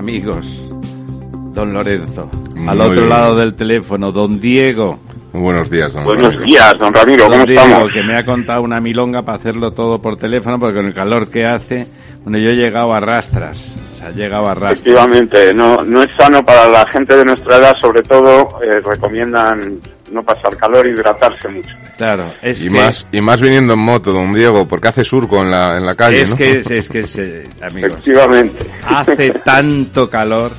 Amigos, don Lorenzo. Al otro lado del teléfono, don Diego. buenos días, don Buenos días, don Ramiro, ¿cómo Don Diego, estamos? que me ha contado una milonga para hacerlo todo por teléfono, porque con el calor que hace, bueno, yo he llegado a rastras. O sea, he llegado a rastras. Efectivamente, no, no es sano para la gente de nuestra edad, sobre todo eh, recomiendan no pasar calor e hidratarse mucho. Claro, es Y que... más, y más viniendo en moto, don Diego, porque hace surco en la, en la calle, es ¿no? que, es que, es, eh, amigos, Efectivamente. hace tanto calor.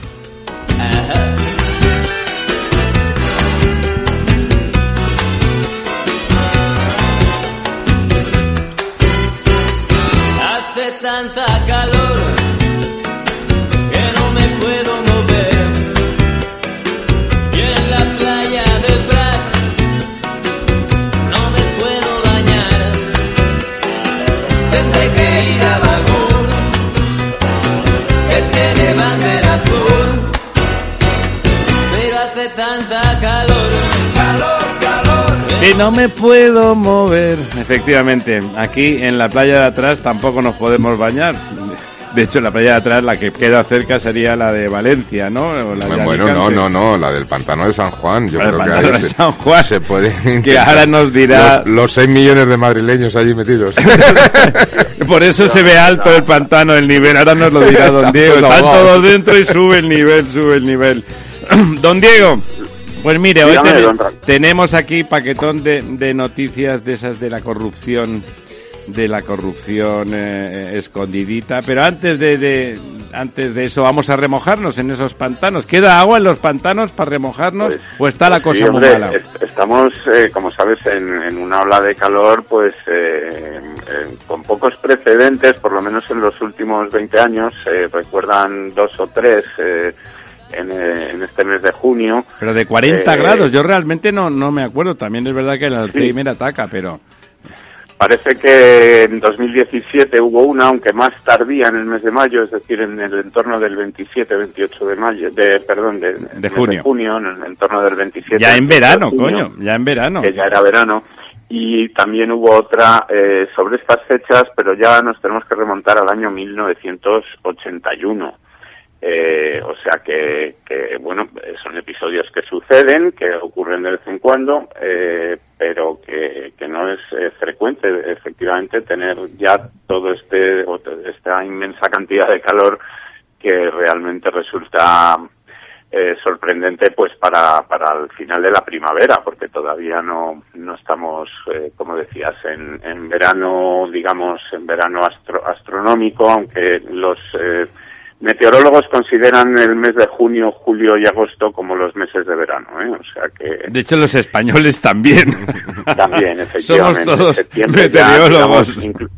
Que no me puedo mover. Efectivamente, aquí en la playa de atrás tampoco nos podemos bañar. De hecho, la playa de atrás, la que queda cerca sería la de Valencia, ¿no? O la de Bueno, no, no, no, la del pantano de San Juan. Yo La del creo que pantano ahí de se, San Juan. se puede. Que ahora nos dirá- Los, los 6 millones de madrileños allí metidos. Por eso se ve alto el pantano, el nivel. Ahora nos lo dirá don Diego. Están todos dentro y sube el nivel, sube el nivel. Don Diego, pues mire, hoy ten- tenemos aquí paquetón de, de noticias de esas de la corrupción, de la corrupción eh, escondidita. Pero antes de, de- antes de eso, vamos a remojarnos en esos pantanos. ¿Queda agua en los pantanos para remojarnos Pues- o está la pues cosa sí, muy mala? est- Estamos, eh, como sabes, en, en una ola de calor, pues eh, eh, con pocos precedentes, por lo menos en los últimos 20 años. eh, recuerdan dos o tres eh, en, eh, en este mes de junio. Pero de 40 Eh, grados, yo realmente no, no me acuerdo. También es verdad que el Alzheimer ataca, pero... Parece que en 2017 hubo una, aunque más tardía en el mes de mayo, es decir, en el entorno del 27-28 de mayo, de, perdón, de, mes junio. en el entorno del 27. Ya en 28 de verano, junio, coño, ya en verano. Que ya era verano. Y también hubo otra eh, sobre estas fechas, pero ya nos tenemos que remontar al año 1981. Eh, o sea que, que, bueno, son episodios que suceden, que ocurren de vez en cuando, eh, pero que, no es eh, frecuente, efectivamente, tener ya todo este, esta inmensa cantidad de calor que realmente resulta eh, sorprendente pues para, para el final de la primavera, porque todavía no, no estamos, como decías, en, en verano, digamos, en verano astro- astronómico, aunque los meteorólogos consideran el mes de junio, julio y agosto como los meses de verano, ¿eh? o sea que De hecho, los españoles también. también, Somos efectivamente. todos septiembre ya, meteorólogos. digamos,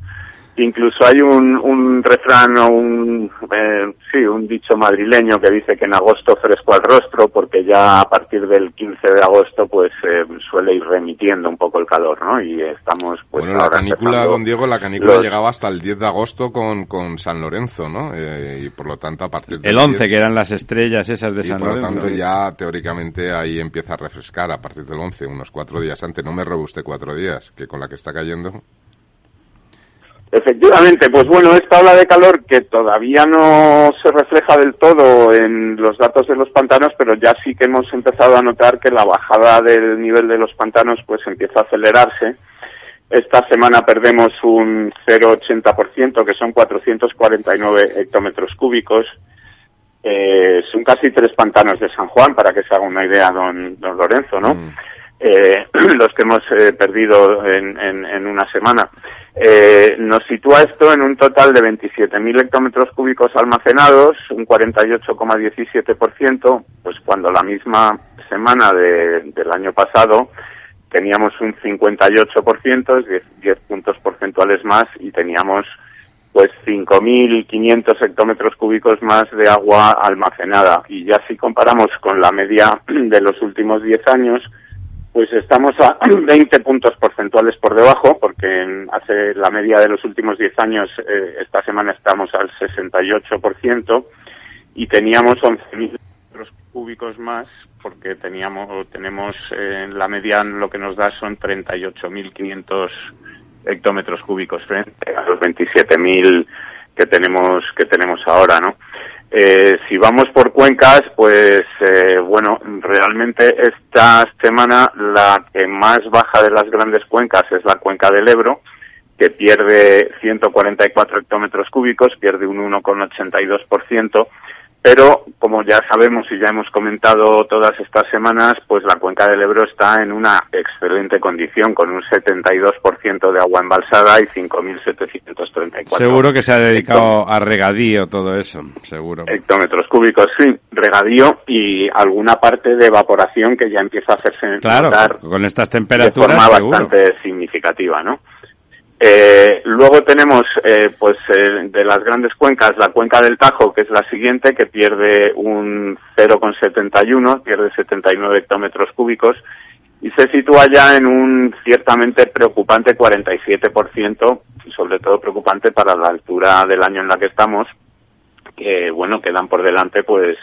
incluso hay un, un refrán o un, eh, sí, un dicho madrileño que dice que en agosto fresco al rostro, porque ya a partir del 15 de agosto pues eh, suele ir remitiendo un poco el calor, ¿no? Y estamos pues bueno, la canícula, don Diego, la canícula los- llegaba hasta el 10 de agosto con, con San Lorenzo, ¿no? Eh, y por lo tanto, a partir del El 11, 10, que eran las estrellas esas de y San por lo Lorenzo. tanto ya teóricamente ahí empieza a refrescar a partir del 11, unos cuatro días antes. No me robe usted cuatro días, que con la que está cayendo. Efectivamente, pues bueno, esta ola de calor que todavía no se refleja del todo en los datos de los pantanos, pero ya sí que hemos empezado a notar que la bajada del nivel de los pantanos pues empieza a acelerarse. Esta semana perdemos un 0,80%, que son 449 hectómetros cúbicos. Eh, son casi tres pantanos de San Juan, para que se haga una idea, don, don Lorenzo, ¿no? Mm. Eh, los que hemos eh, perdido en, en- en una semana. Eh, nos sitúa esto en un total de 27.000 hectómetros cúbicos almacenados, un 48,17%, pues cuando la misma semana de- del año pasado teníamos un 58%, es 10, 10 puntos porcentuales más, y teníamos pues 5.500 hectómetros cúbicos más de agua almacenada. Y ya si comparamos con la media de los últimos 10 años, pues estamos a 20 puntos porcentuales por debajo, porque hace la media de los últimos 10 años, eh, esta semana estamos al 68%, y teníamos 11.000 metros cúbicos más, porque teníamos, tenemos eh, la media lo que nos da son 38.500 hectómetros cúbicos frente a los 27.000 que tenemos que tenemos ahora, ¿no? Eh, si vamos por cuencas, pues eh, bueno, realmente esta semana la que más baja de las grandes cuencas es la cuenca del Ebro, que pierde 144 hectómetros cúbicos, pierde un 1,82%, pero como ya sabemos y ya hemos comentado todas estas semanas, pues la cuenca del Ebro está en una excelente condición, con un 72% de agua embalsada y 5.734 Seguro que se ha dedicado a regadío todo eso, seguro. hectómetros cúbicos, sí, regadío y alguna parte de evaporación que ya empieza a hacerse Claro, notar con estas de temperaturas forma seguro. bastante significativa, ¿no? Eh, luego tenemos, eh, pues, eh, de las grandes cuencas, la cuenca del Tajo, que es la siguiente, que pierde un 0,71, pierde 79 hectómetros cúbicos, y se sitúa ya en un ciertamente preocupante 47%, y sobre todo preocupante para la altura del año en la que estamos, que, bueno, quedan por delante, pues,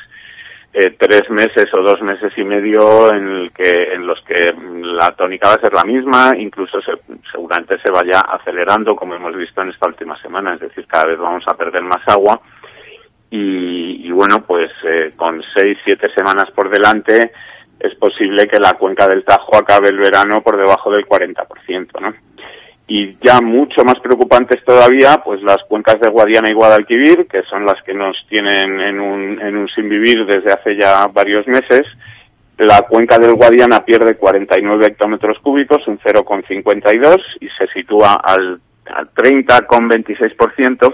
eh, tres meses o dos meses y medio en, el que, en los que la tónica va a ser la misma, incluso se- seguramente se vaya acelerando, como hemos visto en esta última semana, es decir, cada vez vamos a perder más agua. Y, y bueno, pues eh, con seis, siete semanas por delante, es posible que la cuenca del Tajo acabe el verano por debajo del 40%, ¿no? Y ya mucho más preocupantes todavía, pues las cuencas de Guadiana y Guadalquivir, que son las que nos tienen en un, en un sin vivir desde hace ya varios meses. La cuenca del Guadiana pierde 49 hectómetros cúbicos, un 0,52, y se sitúa al, al 30,26%.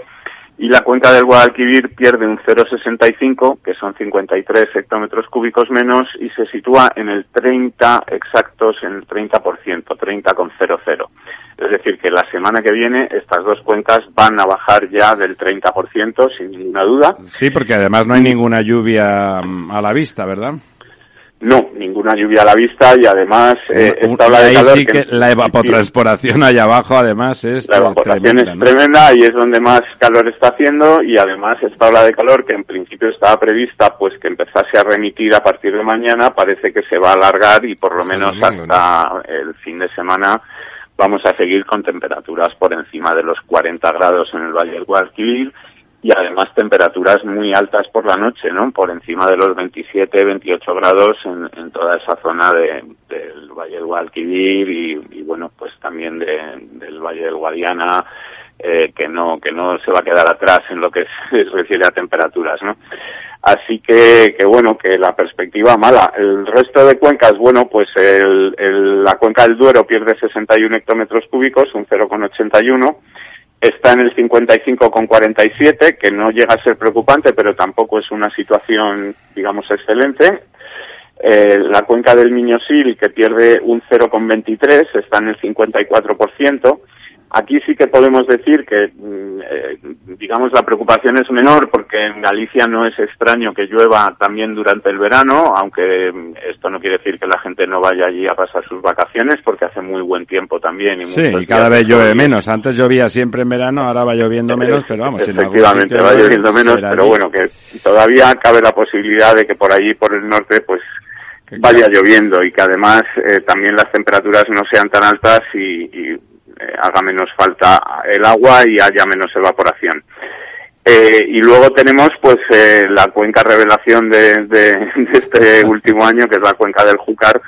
Y la cuenca del Guadalquivir pierde un 0,65, que son 53 hectómetros cúbicos menos, y se sitúa en el 30 exactos, en el 30%, 30,00. Es decir, que la semana que viene estas dos cuencas van a bajar ya del 30%, sin ninguna duda. Sí, porque además no hay ninguna lluvia mm, a la vista, ¿verdad? No, ninguna lluvia a la vista y además eh, esta ola de ahí calor sí que la evapotranspiración allá abajo además es La evaporación tremenda, es ¿no? tremenda y es donde más calor está haciendo y además esta ola de calor que en principio estaba prevista pues que empezase a remitir a partir de mañana parece que se va a alargar y por lo menos domingo, hasta el fin de semana vamos a seguir con temperaturas por encima de los 40 grados en el Valle del Guadalquivir y además temperaturas muy altas por la noche, ¿no? Por encima de los 27, 28 grados en, en toda esa zona de, del Valle del Guadalquivir y, y, bueno, pues también de- del Valle del Guadiana, eh, que no que no se va a quedar atrás en lo que se refiere a temperaturas, ¿no? Así que, que bueno, que la perspectiva mala. El resto de cuencas, bueno, pues el, el- la cuenca del Duero pierde 61 hectómetros cúbicos, un 0,81 está en el 55,47, que no llega a ser preocupante, pero tampoco es una situación, digamos, excelente. Eh, la cuenca del Miñosil, que pierde un 0,23, está en el 54%. Aquí sí que podemos decir que, mm, eh, digamos, la preocupación es menor porque en Galicia no es extraño que llueva también durante el verano, aunque mm, esto no quiere decir que la gente no vaya allí a pasar sus vacaciones porque hace muy buen tiempo también. Y Sí, y cada vez llueve menos. Antes llovía siempre en verano, ahora va lloviendo menos, pero vamos, Efectivamente, va lloviendo menos, pero allí. bueno, que todavía cabe la posibilidad de que por allí, por el norte, pues vaya lloviendo y que además eh, también las temperaturas no sean tan altas y, y, haga menos falta el agua y haya menos evaporación. Eh, y luego tenemos pues eh, la cuenca revelación de, de- de este último año, que es la cuenca del Júcar,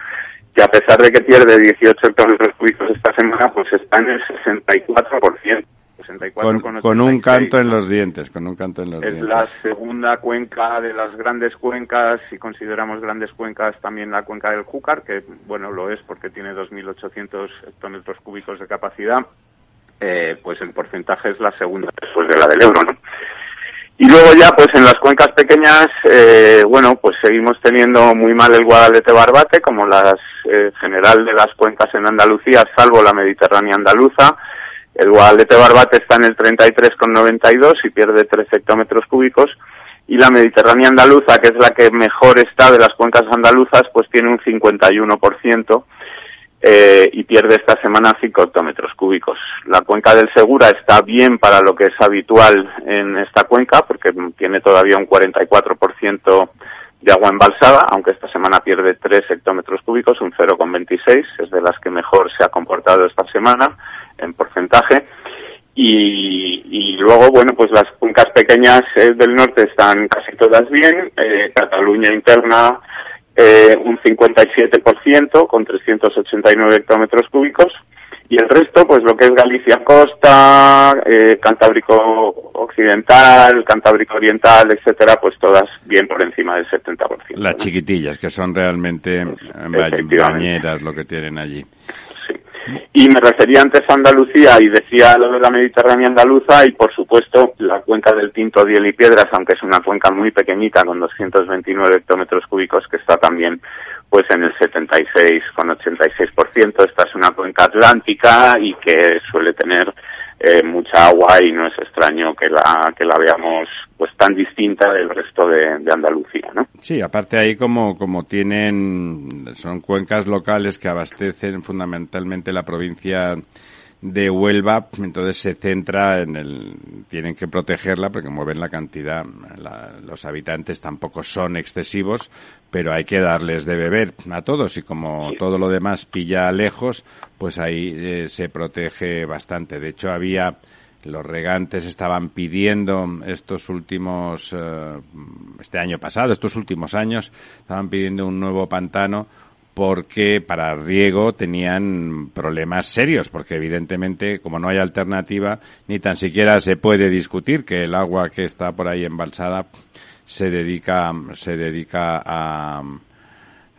que a pesar de que pierde 18 hectómetros cúbicos esta semana, pues está en el 64%. 64,86. Con, con un canto en los dientes, con un canto en los Es dientes. la segunda cuenca de las grandes cuencas, si consideramos grandes cuencas también la cuenca del Júcar, que bueno lo es porque tiene 2.800 hectómetros cúbicos de capacidad, eh, pues el porcentaje es la segunda después de la del Ebro, ¿no? Y luego ya, pues en las cuencas pequeñas, eh, bueno, pues seguimos teniendo muy mal el Guadalete Barbate, como las eh, general de las cuencas en Andalucía, salvo la Mediterránea andaluza. El Guadalete Barbate está en el 33,92 y pierde 3 hectómetros cúbicos. Y la Mediterránea andaluza, que es la que mejor está de las cuencas andaluzas, pues tiene un 51% eh, y pierde esta semana 5 hectómetros cúbicos. La cuenca del Segura está bien para lo que es habitual en esta cuenca, porque tiene todavía un 44% de agua embalsada, aunque esta semana pierde 3 hectómetros cúbicos, un 0,26, es de las que mejor se ha comportado esta semana en porcentaje. Y, y luego, bueno, pues las cuencas pequeñas eh, del norte están casi todas bien. Eh, Cataluña interna eh, un 57% con 389 hectómetros cúbicos. Y el resto, pues lo que es Galicia Costa, eh, Cantábrico Occidental, Cantábrico Oriental, etcétera, pues todas bien por encima del 70%. Las ¿no? chiquitillas, que son realmente bañeras lo que tienen allí. Y me refería antes a Andalucía y decía lo de la Mediterránea andaluza y por supuesto la cuenca del Tinto, Diel y Piedras, aunque es una cuenca muy pequeñita con 229 hectómetros cúbicos que está también pues en el 76 con 86%. Esta es una cuenca atlántica y que suele tener eh, mucha agua y no es extraño que la que la veamos pues tan distinta del resto de, de Andalucía, ¿no? Sí, aparte ahí como, como tienen, son cuencas locales que abastecen fundamentalmente la provincia de Huelva, entonces se centra en el, tienen que protegerla porque mueven la cantidad, la- los habitantes tampoco son excesivos, pero hay que darles de beber a todos y como todo lo demás pilla lejos, pues ahí eh, se protege bastante. De hecho había, los regantes estaban pidiendo estos últimos, eh, este año pasado, estos últimos años, estaban pidiendo un nuevo pantano porque para riego tenían problemas serios, porque evidentemente, como no hay alternativa, ni tan siquiera se puede discutir que el agua que está por ahí embalsada se dedica, se dedica a,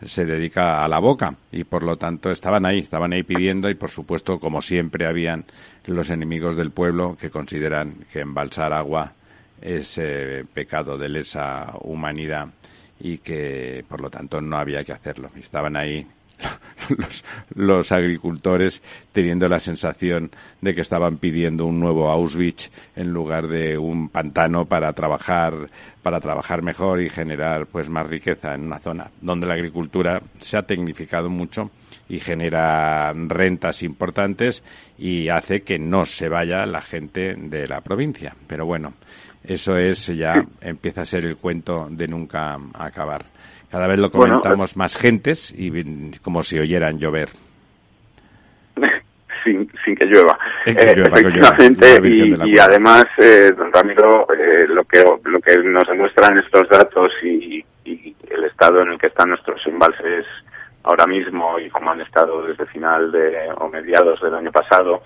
se dedica a la boca. Y por lo tanto estaban ahí, estaban ahí pidiendo y por supuesto como siempre habían los enemigos del pueblo que consideran que embalsar agua es eh, pecado de lesa humanidad y que por lo tanto no había que hacerlo. Estaban ahí los, agricultores teniendo la sensación de que estaban pidiendo un nuevo Auschwitz en lugar de un pantano para trabajar para trabajar mejor y generar pues más riqueza en una zona donde la agricultura se ha tecnificado mucho y genera rentas importantes y hace que no se vaya la gente de la provincia. Pero bueno, eso es ya empieza a ser el cuento de nunca acabar. Cada vez lo Bueno, comentamos más gentes y como si oyeran llover. sin, sin que llueva. Que Eh, que la y, además, eh, don Ramiro, eh, lo que lo que nos demuestran estos datos y, y el estado en el que están nuestros embalses ahora mismo y cómo han estado desde final de o mediados del año pasado,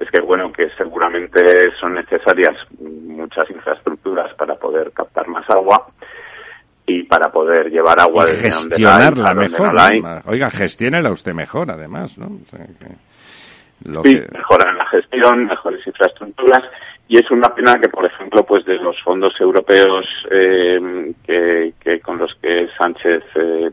es que bueno que seguramente son necesarias muchas infraestructuras para poder captar más agua y para poder llevar agua hay gestionarla donde mejor. ¿no? Oiga, gestiónela usted mejor, además, ¿no? O sea, que lo Sí, que- mejoran la gestión, mejores infraestructuras y es una pena que, por ejemplo, pues de los fondos europeos eh, que, que con los que Sánchez eh,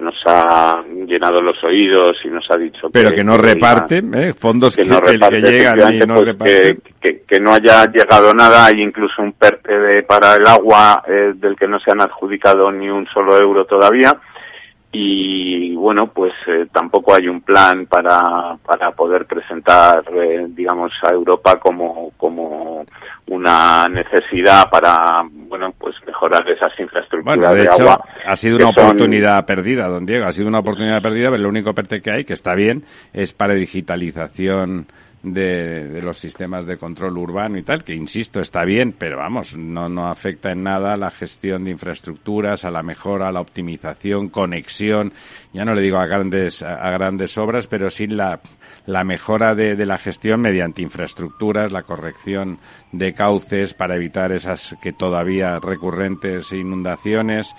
nos ha llenado los oídos y nos ha dicho pero que no iba- reparte, ¿eh? fondos que, que no que- que reparte, llegan y efectivamente, no pues, reparten. que, que- que no haya llegado nada, hay incluso un PERTE de- para el agua eh, del que no se han adjudicado ni un solo euro todavía y bueno pues eh, tampoco hay un plan para para poder presentar eh, digamos a Europa como como una necesidad para bueno pues mejorar esas infraestructuras Bueno, de de hecho, agua ha sido una son- oportunidad perdida, don Diego. Ha sido una oportunidad perdida, pero el único PERTE que hay, que está bien, es para digitalización de, de los sistemas de control urbano y tal, que insisto, está bien, pero vamos, no, no afecta en nada a la gestión de infraestructuras, a la mejora, la optimización, conexión, ya no le digo a grandes, a, grandes obras, pero sí la, la mejora de, de la gestión mediante infraestructuras, la corrección de cauces para evitar esas que todavía recurrentes inundaciones,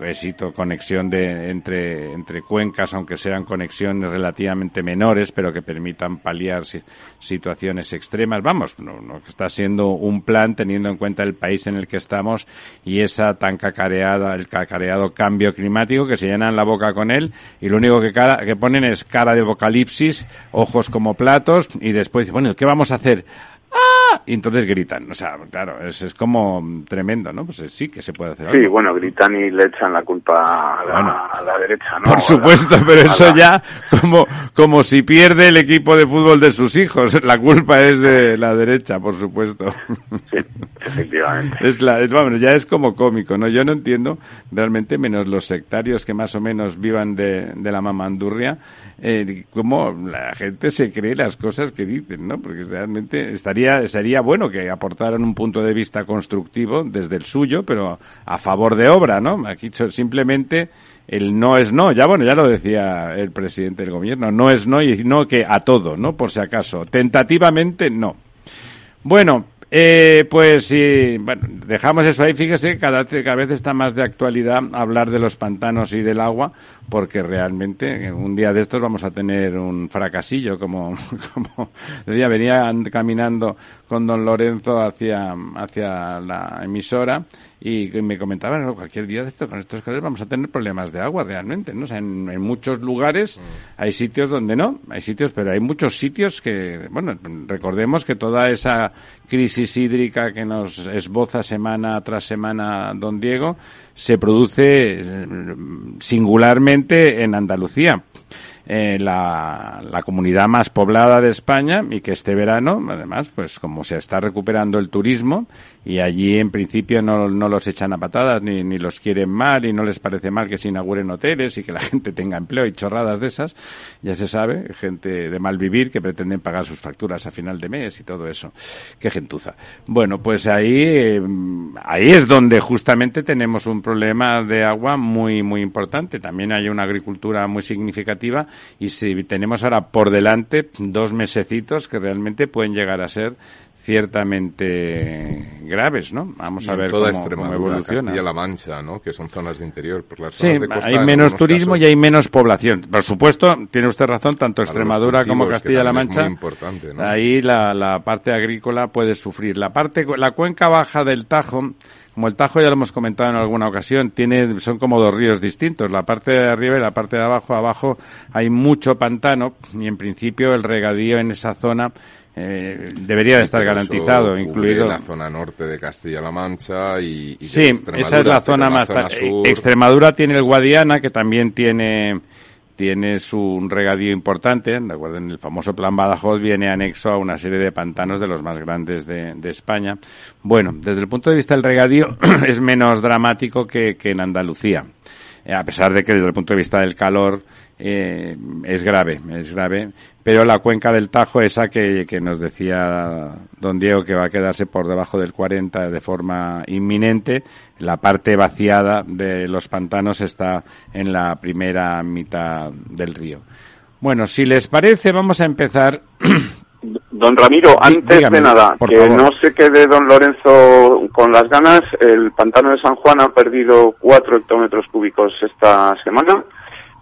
éxito, conexión de, entre, entre cuencas, aunque sean conexiones relativamente menores, pero que permitan paliar si- situaciones extremas. Vamos, no, no está siendo un plan teniendo en cuenta el país en el que estamos y esa tan cacareada, el cacareado cambio climático que se llenan la boca con él y lo único que, cara, que ponen es cara de apocalipsis, ojos como platos y después, bueno, ¿qué vamos a hacer? ¡Ah! Y entonces gritan. O sea, claro, es, es como tremendo, ¿no? Pues sí que se puede hacer Sí, algo. bueno, gritan y le echan la culpa a la, Bueno. a la derecha, ¿no? Por la- supuesto, pero eso la- ya como, como si pierde el equipo de fútbol de sus hijos. La culpa es de la derecha, por supuesto. Sí, efectivamente. Es la, es, vamos, ya es como cómico, ¿no? Yo no entiendo realmente, menos los sectarios que más o menos vivan de, de la mamandurria, eh, cómo la gente se cree las cosas que dicen, ¿no? Porque realmente estaría, estaría bueno que aportaran un punto de vista constructivo desde el suyo, pero a favor de obra, ¿no? Aquí simplemente el no es no, ya bueno, ya lo decía el presidente del gobierno, no es no y no que a todo, ¿no? Por si acaso. Tentativamente no. Bueno, eh, pues sí, bueno, dejamos eso ahí. Fíjese, cada, cada vez está más de actualidad hablar de los pantanos y del agua, porque realmente un día de estos vamos a tener un fracasillo, como, como decía, venía and- caminando con don Lorenzo hacia, hacia la emisora y que me comentaban "No, cualquier día de esto con estos calores vamos a tener problemas de agua realmente no O sea, en, en muchos lugares hay sitios donde no hay sitios pero hay muchos sitios que bueno recordemos que toda esa crisis hídrica que nos esboza semana tras semana don Diego se produce eh, singularmente en Andalucía. Eh, la, la comunidad más poblada de España y que este verano, además, pues como se está recuperando el turismo y allí en principio no, no los echan a patadas ni, ni los quieren mal y no les parece mal que se inauguren hoteles y que la gente tenga empleo y chorradas de esas, ya se sabe, gente de mal vivir que pretenden pagar sus facturas a final de mes y todo eso. Qué gentuza. Bueno, pues ahí, eh, ahí es donde justamente tenemos un problema de agua muy, muy importante. También hay una agricultura muy significativa y si tenemos ahora por delante dos mesecitos que realmente pueden llegar a ser ciertamente graves, ¿no? Vamos a ver toda cómo, cómo Extremadura, evoluciona. Castilla-La Mancha, ¿no? Que son zonas de interior. Por las Sí, zonas de costa, hay en menos turismo casos, y hay menos población. Por supuesto, tiene usted razón, tanto Extremadura como Castilla-La Mancha. Ahí la, la parte agrícola puede sufrir. La parte, la cuenca baja del Tajo, como el Tajo ya lo hemos comentado en alguna ocasión, tiene, son como dos ríos distintos. La parte de arriba y la parte de abajo. Abajo hay mucho pantano y en principio el regadío en esa zona eh, debería de estar Pero eso garantizado, incluido. la zona norte de Castilla-La Mancha y, Sí, esa es la zona más. zona eh, Extremadura tiene el Guadiana, que también tiene tiene su regadío importante. Recuerden, el famoso Plan Badajoz viene anexo a una serie de pantanos de los más grandes de, de España. Bueno, desde el punto de vista del regadío es menos dramático que, que en Andalucía. Eh, a pesar de que desde el punto de vista del calor eh, es grave, es grave. Pero la cuenca del Tajo, esa que, que nos decía don Diego que va a quedarse por debajo del 40 de forma inminente, la parte vaciada de los pantanos está en la primera mitad del río. Bueno, si les parece, vamos a empezar. Don Ramiro, antes dígame, de nada, que favor. no se quede don Lorenzo con las ganas, el pantano de San Juan ha perdido 4 hectómetros cúbicos esta semana,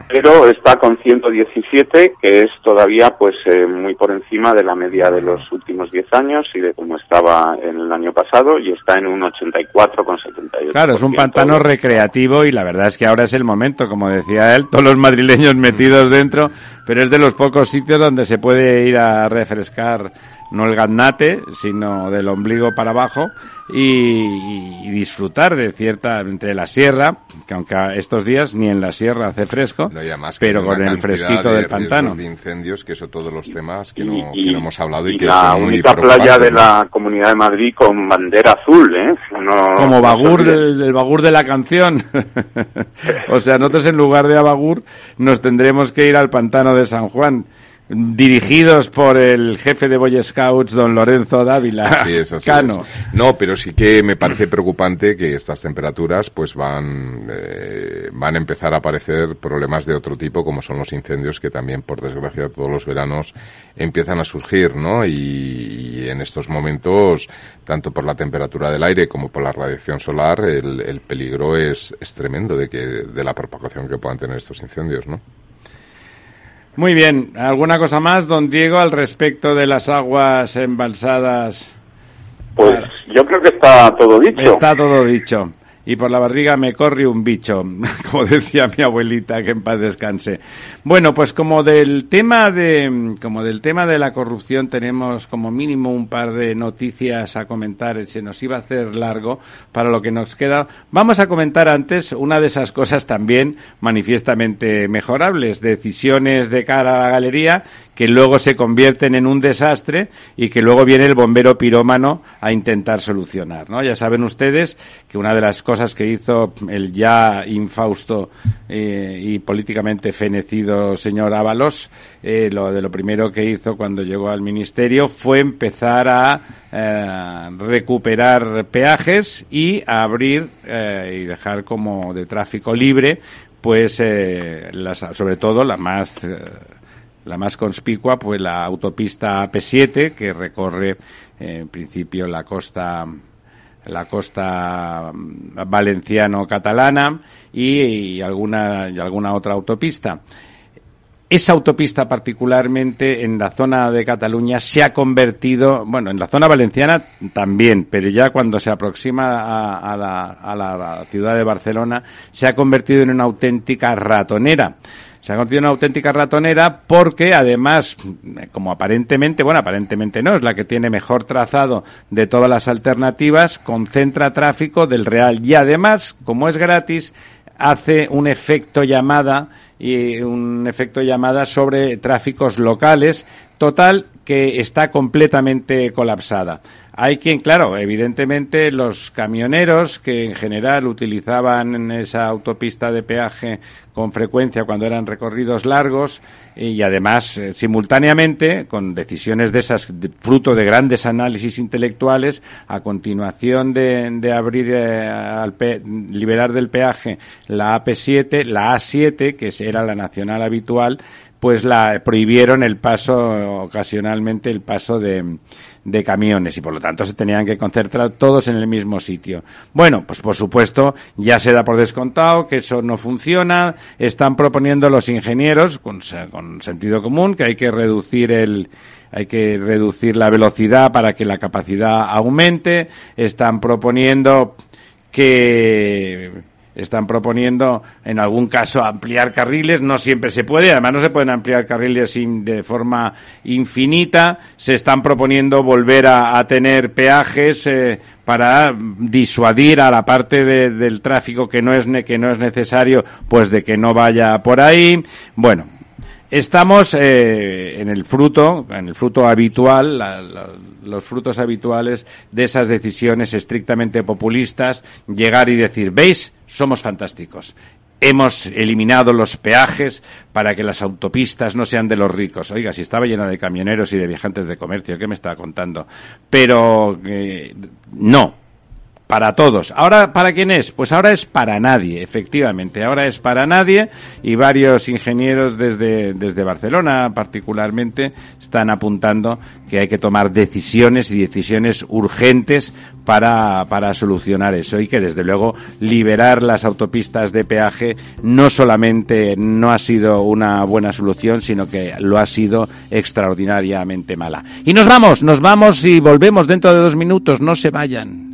pero está con 117, que es todavía pues eh, muy por encima de la media de los últimos 10 años y de cómo estaba en el año pasado, y está en un 84,78. Claro, es un pantano recreativo y la verdad es que ahora es el momento, como decía él, todos los madrileños metidos dentro, pero es de los pocos sitios donde se puede ir a refrescar no el gaznate, sino del ombligo para abajo y, y disfrutar de cierta entre la sierra, que aunque a estos días ni en la sierra hace fresco, No, que pero con el fresquito de del pantano. de incendios, que eso todos los temas que Y- no, y- que no hemos hablado y, y que la son muy única playa de ¿no? la Comunidad de Madrid con bandera azul, ¿eh? No- Como Bagur, olvide. el, el Bagur de la canción. o sea, nosotros en lugar de a Bagur nos tendremos que ir al pantano de San Juan, dirigidos por el jefe de Boy Scouts, don Lorenzo Dávila. Cano. es. No, pero sí que me parece preocupante que estas temperaturas pues van, eh, van a empezar a aparecer problemas de otro tipo, como son los incendios, que también, por desgracia, todos los veranos empiezan a surgir, ¿no? Y, y en estos momentos, tanto por la temperatura del aire como por la radiación solar, el, el peligro es, es tremendo de, que, de la propagación que puedan tener estos incendios, ¿no? Muy bien, ¿alguna cosa más, don Diego, al respecto de las aguas embalsadas? Pues yo creo que está todo dicho. Está todo dicho. Y por la barriga me corre un bicho, como decía mi abuelita, que en paz descanse. Bueno, pues como del tema de, como del tema de la corrupción tenemos como mínimo un par de noticias a comentar, se nos iba a hacer largo para lo que nos queda. Vamos a comentar antes una de esas cosas también manifiestamente mejorables, decisiones de cara a la galería que luego se convierten en un desastre y que luego viene el bombero pirómano a intentar solucionar, ¿no? Ya saben ustedes que una de las cosas que hizo el ya infausto eh, y políticamente fenecido señor Ábalos, eh, lo de lo primero que hizo cuando llegó al ministerio fue empezar a eh, recuperar peajes y a abrir y dejar como de tráfico libre pues las, sobre todo la más la más conspicua, pues la autopista AP7 que recorre eh, en principio la costa la costa mm, valenciano-catalana y, alguna y alguna otra autopista. Esa autopista particularmente en la zona de Cataluña se ha convertido, bueno, en la zona valenciana también, pero ya cuando se aproxima a, la, a la ciudad de Barcelona se ha convertido en una auténtica ratonera se ha convertido en una auténtica ratonera porque además, como aparentemente, bueno, aparentemente no, es la que tiene mejor trazado de todas las alternativas, concentra tráfico del real y además, como es gratis, hace un efecto llamada y un efecto llamada sobre tráficos locales total que está completamente colapsada. Hay quien, claro, evidentemente los camioneros que en general utilizaban esa autopista de peaje con frecuencia cuando eran recorridos largos y además eh, simultáneamente con decisiones de esas fruto de grandes análisis intelectuales a continuación de, abrir eh, al liberar del peaje la AP7 la A7 que era la nacional habitual pues la prohibieron el paso ocasionalmente el paso de, de camiones y por lo tanto se tenían que concentrar todos en el mismo sitio. Bueno, pues por supuesto ya se da por descontado que eso no funciona. Están proponiendo los ingenieros con, con sentido común que hay que reducir el hay que reducir la velocidad para que la capacidad aumente. Están proponiendo que están proponiendo en algún caso ampliar carriles, no siempre se puede, además no se pueden ampliar carriles de forma infinita, se están proponiendo volver a, tener peajes eh, para disuadir a la parte del tráfico que no es que no es necesario, pues de que no vaya por ahí. Bueno, Estamos eh, en el fruto, en el fruto habitual, los frutos habituales de esas decisiones estrictamente populistas, llegar y decir, ¿veis? Somos fantásticos. Hemos eliminado los peajes para que las autopistas no sean de los ricos. Oiga, si estaba llena de camioneros y de viajantes de comercio, ¿qué me estaba contando? Pero eh, no, para todos. Ahora, ¿para quién es? Pues ahora es para nadie, efectivamente. Ahora es para nadie y varios ingenieros desde, desde Barcelona particularmente están apuntando que hay que tomar decisiones y decisiones urgentes para, para solucionar eso y que desde luego liberar las autopistas de peaje no solamente no ha sido una buena solución, sino que lo ha sido extraordinariamente mala. Y nos vamos, nos vamos y volvemos dentro de dos minutos. No se vayan.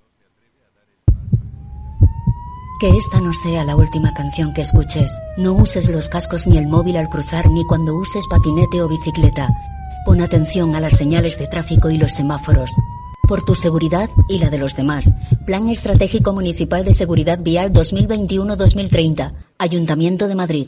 Que esta no sea la última canción que escuches. No uses los cascos ni el móvil al cruzar ni cuando uses patinete o bicicleta. Pon atención a las señales de tráfico y los semáforos. Por tu seguridad y la de los demás. Plan Estratégico Municipal de Seguridad Vial 2021-2030. Ayuntamiento de Madrid.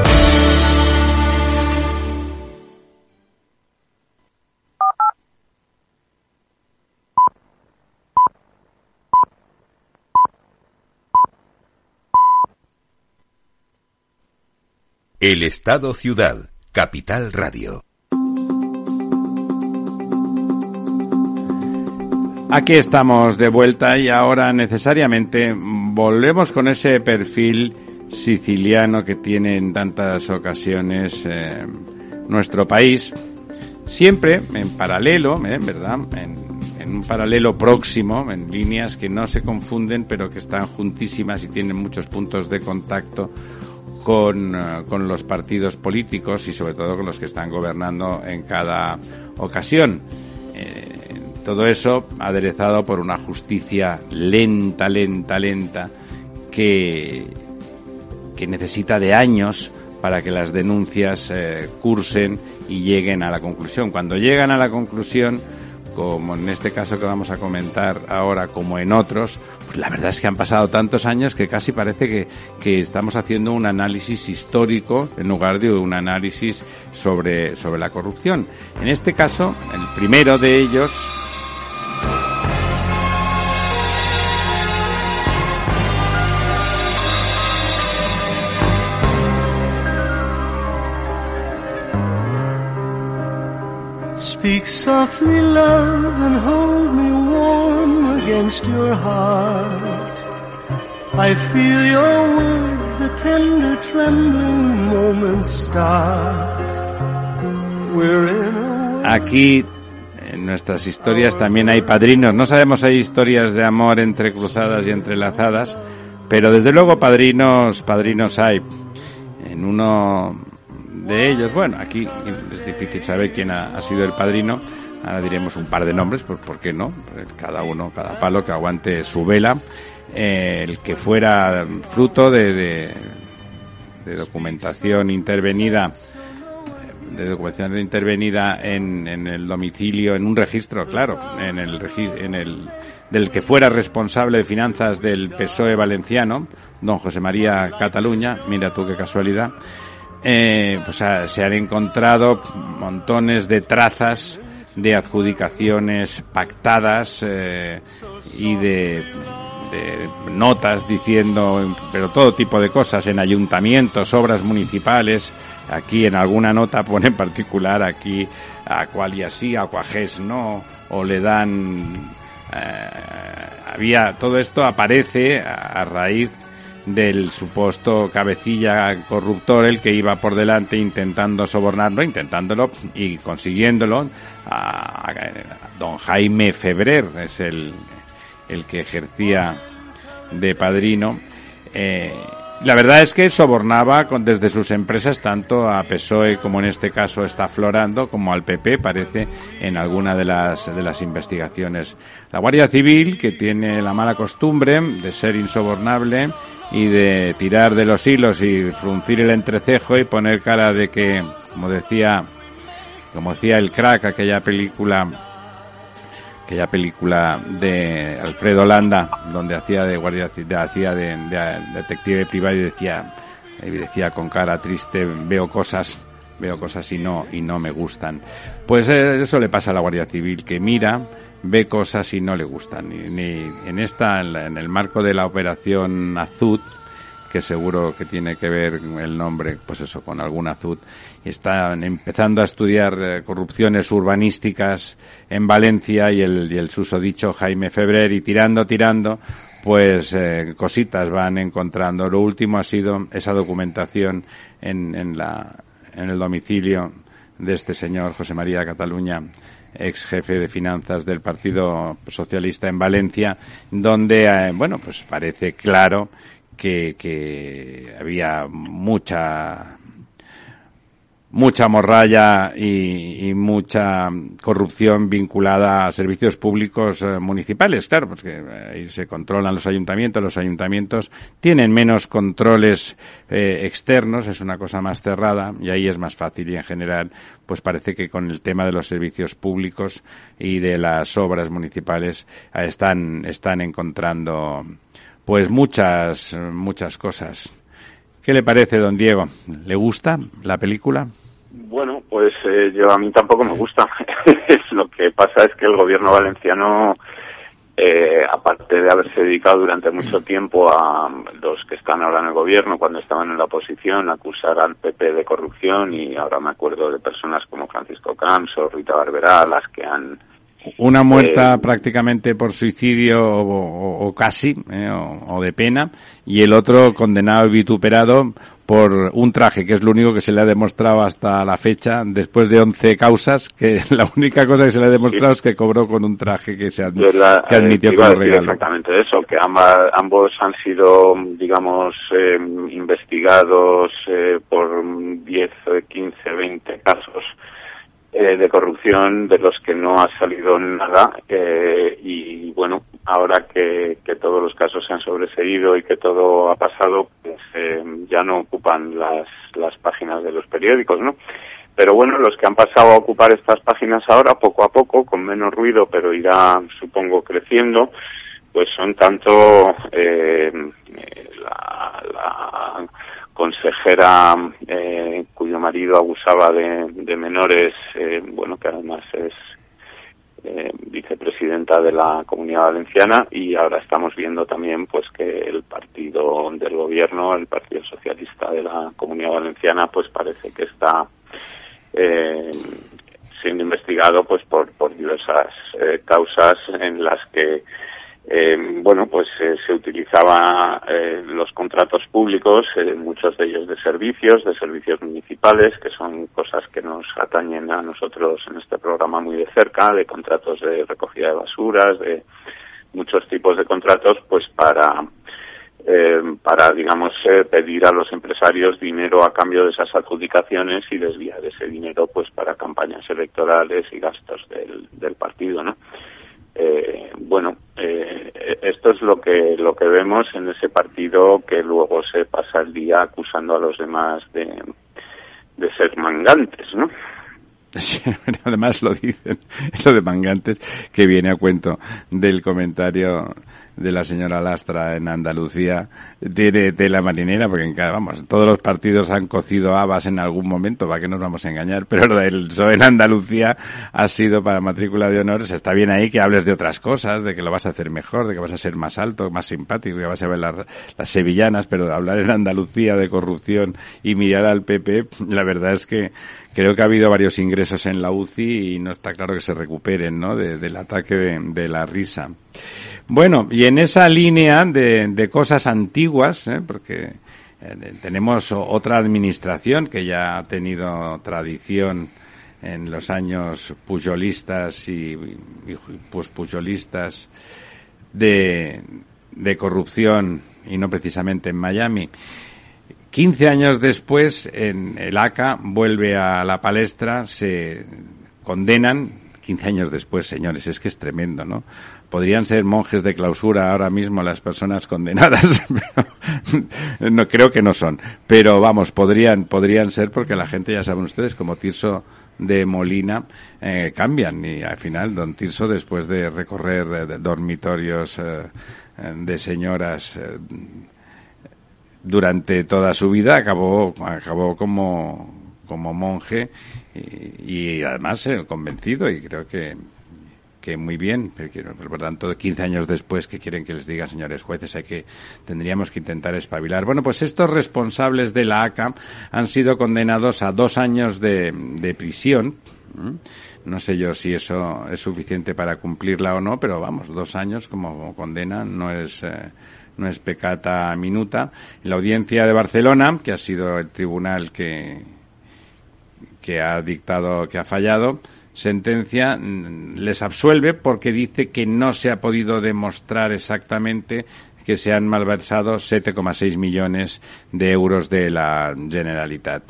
El Estado Ciudad, Capital Radio. Aquí estamos de vuelta y ahora necesariamente volvemos con ese perfil siciliano que tiene en tantas ocasiones eh, nuestro país, siempre en paralelo, eh, ¿verdad? En, en, un paralelo próximo, en líneas que no se confunden, pero que están juntísimas y tienen muchos puntos de contacto con, eh, con los partidos políticos y sobre todo con los que están gobernando en cada ocasión. Eh, todo eso aderezado por una justicia lenta, lenta, lenta, que, que necesita de años para que las denuncias eh, cursen y lleguen a la conclusión. Cuando llegan a la conclusión, como en este caso que vamos a comentar ahora, como en otros, pues la verdad es que han pasado tantos años que casi parece que, que estamos haciendo un análisis histórico en lugar de un análisis sobre, sobre la corrupción. En este caso, el primero de ellos Speak softly, love, and hold me warm against your heart. I feel your words, the tender trembling moments start. We're in a Aquí en nuestras historias también hay padrinos. No sabemos hay historias de amor entrecruzadas y entrelazadas, pero desde luego padrinos, padrinos hay. En uno de ellos, bueno, aquí es difícil saber quién ha, sido el padrino. Ahora diremos un par de nombres, pues ¿por qué no? Cada uno, cada palo que aguante su vela. Eh, el que fuera fruto de, de, de documentación intervenida de documentación intervenida en, en, el domicilio, en un registro, claro, en el, en el del que fuera responsable de finanzas del PSOE valenciano, don José María Cataluña, mira tú qué casualidad, eh, pues se han encontrado montones de trazas de adjudicaciones pactadas eh, y de, de, notas diciendo, pero todo tipo de cosas en ayuntamientos, obras municipales. Aquí en alguna nota pone en particular aquí a cual y así, a cuajes no, o le dan. Eh, había todo esto aparece a raíz del supuesto cabecilla corruptor, el que iba por delante intentando sobornarlo, intentándolo y consiguiéndolo. A, a, don Jaime Febrer es el, el que ejercía de padrino. Eh, la verdad es que sobornaba con, desde sus empresas tanto a PSOE como en este caso está aflorando como al PP parece en alguna de las de las investigaciones. La Guardia Civil que tiene la mala costumbre de ser insobornable y de tirar de los hilos y fruncir el entrecejo y poner cara de que, como decía, como decía el crack, aquella película, aquella película de Alfredo Landa, donde hacía de guardia, hacía de, de, detective privado y decía, y decía con cara triste, veo cosas, veo cosas y no, y no me gustan. Pues eso le pasa a la Guardia Civil, que mira, ve cosas y no le gustan. Ni, ni en esta, en el marco de la operación Azud, que seguro que tiene que ver el nombre, pues eso, con algún Azud, están empezando a estudiar eh, corrupciones urbanísticas en Valencia y el, y el susodicho Jaime Febrer y tirando, tirando, pues eh, cositas van encontrando. Lo último ha sido esa documentación en, en, la, en el domicilio de este señor José María Cataluña ex jefe de finanzas del Partido Socialista en Valencia, donde, eh, bueno, pues parece claro que, que había mucha mucha morralla y, mucha corrupción vinculada a servicios públicos eh, municipales, claro, porque eh, ahí se controlan los ayuntamientos, los ayuntamientos tienen menos controles eh, externos, es una cosa más cerrada y ahí es más fácil y en general pues parece que con el tema de los servicios públicos y de las obras municipales están, están encontrando pues muchas, muchas cosas. ¿Qué le parece, don Diego? ¿Le gusta la película? Bueno, pues eh, yo a mí tampoco me gusta. Lo que pasa es que el gobierno valenciano, eh, aparte de haberse dedicado durante mucho tiempo a los que están ahora en el gobierno, cuando estaban en la oposición, a acusar al PP de corrupción, y ahora me acuerdo de personas como Francisco Camps o Rita Barberá, las que han una muerta eh, prácticamente por suicidio o, casi, eh, o, de pena, y el otro condenado y vituperado por un traje, que es lo único que se le ha demostrado hasta la fecha, después de 11 causas, que la única cosa que se le ha demostrado es que cobró con un traje que se que admitió como regalo. Exactamente eso, que ambos han sido, digamos, eh, investigados por 10, 15, 20 casos eh, de corrupción de los que no ha salido nada eh, y bueno ahora que, que, todos los casos se han sobreseído y que todo ha pasado pues eh, ya no ocupan las, las páginas de los periódicos no pero bueno los que han pasado a ocupar estas páginas ahora poco a poco con menos ruido pero irá supongo creciendo pues son tanto eh, la, la consejera eh, cuyo marido abusaba de, menores, eh, bueno, que además es eh, vicepresidenta de la Comunidad Valenciana y ahora estamos viendo también pues que el partido del gobierno, el Partido Socialista de la Comunidad Valenciana, pues parece que está siendo investigado pues por, por diversas causas en las que eh, bueno, pues eh, se utilizaban eh, los contratos públicos, eh, muchos de ellos de servicios, de servicios municipales, que son cosas que nos atañen a nosotros en este programa muy de cerca, de contratos de recogida de basuras, de muchos tipos de contratos, pues para para, digamos, pedir a los empresarios dinero a cambio de esas adjudicaciones y desviar ese dinero, pues, para campañas electorales y gastos del partido, ¿no? Eh, bueno, eh, esto es lo que lo que vemos en ese partido que luego se pasa el día acusando a los demás de, ser mangantes, ¿no? además lo dicen, eso de mangantes, que viene a cuento del comentario de la señora Lastra en Andalucía tiene tela marinera, porque en cada, vamos, todos los partidos han cocido habas en algún momento, para que nos vamos a engañar, pero el PSOE en Andalucía ha sido para matrícula de honores, está bien ahí que hables de otras cosas, de que lo vas a hacer mejor, de que vas a ser más alto, más simpático, que vas a ver las, las sevillanas, pero hablar en Andalucía de corrupción y mirar al PP, la verdad es que creo que ha habido varios ingresos en la UCI y no está claro que se recuperen, ¿no? del ataque de la risa. Bueno, y en esa línea de, cosas antiguas, ¿eh? porque eh, tenemos otra administración que ya ha tenido tradición en los años pujolistas y, y puspujolistas de, de corrupción y no precisamente en Miami. Quince años después, en el ACA vuelve a la palestra, se condenan, quince años después, señores, es que es tremendo, ¿no? Podrían ser monjes de clausura ahora mismo las personas condenadas. no creo que no son, pero vamos, podrían podrían ser porque la gente ya saben ustedes como Tirso de Molina eh, cambian y al final don Tirso después de recorrer eh, dormitorios eh, de señoras durante toda su vida acabó acabó como como monje y, y además convencido y creo que que muy bien, pero por tanto, 15 años después, que quieren que les diga, señores jueces? Hay que, tendríamos que intentar espabilar. Bueno, pues estos responsables de la ACA han sido condenados a dos años de, de prisión. No sé yo si eso es suficiente para cumplirla o no, pero vamos, dos años como condena no es, eh, no es pecata minuta. La audiencia de Barcelona, que ha sido el tribunal que, que ha dictado, que ha fallado, sentencia mm, les absuelve porque dice que no se ha podido demostrar exactamente que se han malversado 7,6 millones de euros de la Generalitat.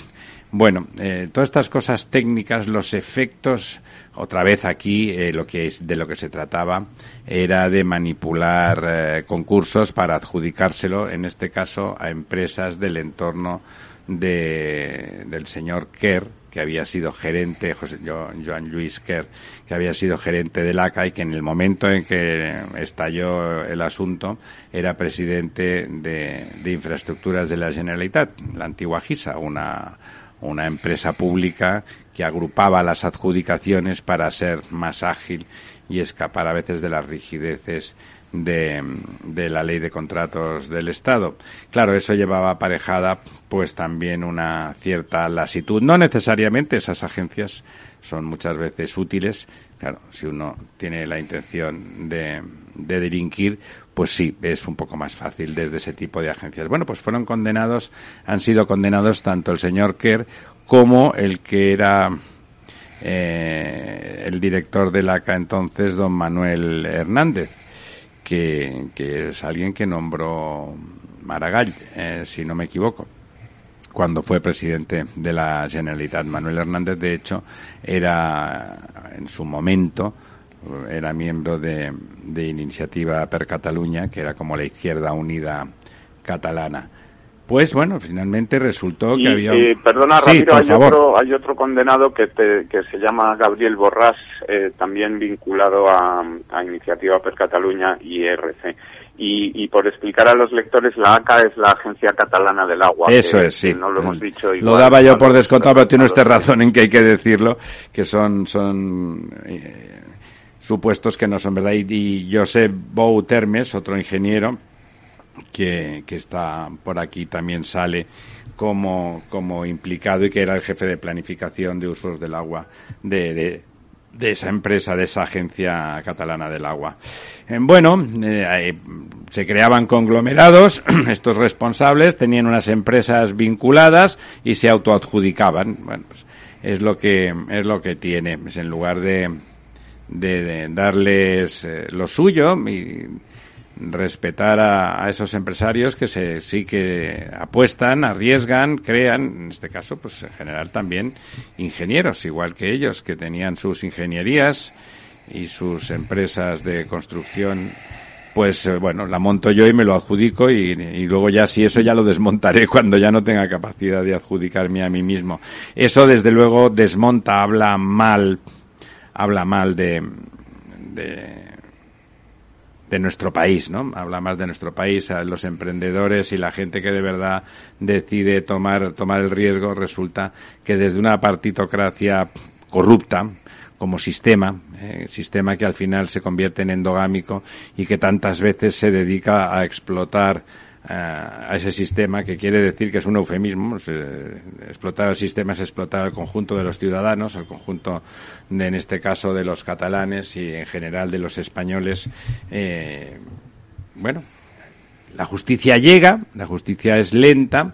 Bueno, eh, todas estas cosas técnicas, los efectos, otra vez aquí eh, lo que es, de lo que se trataba era de manipular eh, concursos para adjudicárselo, en este caso, a empresas del entorno de, del señor Kerr, que había sido gerente, José, Joan Luis Kerr, que había sido gerente del ACA y que en el momento en que estalló el asunto era presidente de, de infraestructuras de la Generalitat, la antigua GISA, una, una empresa pública que agrupaba las adjudicaciones para ser más ágil y escapar a veces de las rigideces de, de, la ley de contratos del Estado. Claro, eso llevaba aparejada pues también una cierta lasitud. No necesariamente esas agencias son muchas veces útiles. Claro, si uno tiene la intención de, de delinquir, pues sí, es un poco más fácil desde ese tipo de agencias. Bueno, pues fueron condenados, han sido condenados tanto el señor Kerr como el que era eh, el director del ACA entonces, don Manuel Hernández, que, que es alguien que nombró Maragall, eh, si no me equivoco cuando fue presidente de la Generalitat. Manuel Hernández, de hecho, era en su momento era miembro de, de Iniciativa per Cataluña, que era como la izquierda unida catalana. Pues bueno, finalmente resultó que había. Y, perdona, Ramiro, hay, otro, hay otro condenado que, te, que se llama Gabriel Borrás, eh, también vinculado a, a, Iniciativa per Cataluña y IRC. Y, y, por explicar a los lectores, la ACA es la Agencia Catalana del Agua. Eso que, es, sí. no lo hemos dicho. Igual, lo daba yo por descontado, pero tiene usted razón en que hay que decirlo, que son. son eh, supuestos que no son verdad. Y, y Josep Bou Termes, otro ingeniero, que, está por aquí también sale como, como implicado y que era el jefe de planificación de usos del agua de, de, esa empresa, de esa agencia catalana del agua. Eh, bueno, eh, se creaban conglomerados, estos responsables tenían unas empresas vinculadas y se autoadjudicaban. Bueno, pues es lo que, es lo que tiene. Es en lugar de, de, de darles eh, lo suyo y respetar a, esos empresarios que se, sí que apuestan, arriesgan, crean, en este caso, pues en general también ingenieros, igual que ellos, que tenían sus ingenierías y sus empresas de construcción pues eh, bueno, la monto yo y me lo adjudico y, y, luego ya si eso ya lo desmontaré cuando ya no tenga capacidad de adjudicarme a mí mismo. Eso desde luego desmonta, habla mal, habla mal de, de de nuestro país, ¿no? Habla más de nuestro país, a los emprendedores y la gente que de verdad decide tomar, tomar el riesgo, resulta que desde una partitocracia corrupta, como sistema, eh, sistema que al final se convierte en endogámico y que tantas veces se dedica a explotar a ese sistema, que quiere decir que es un eufemismo. explotar el sistema es explotar al conjunto de los ciudadanos, al conjunto, de, en este caso, de los catalanes y en general de los españoles. Eh, bueno, la justicia llega, la justicia es lenta.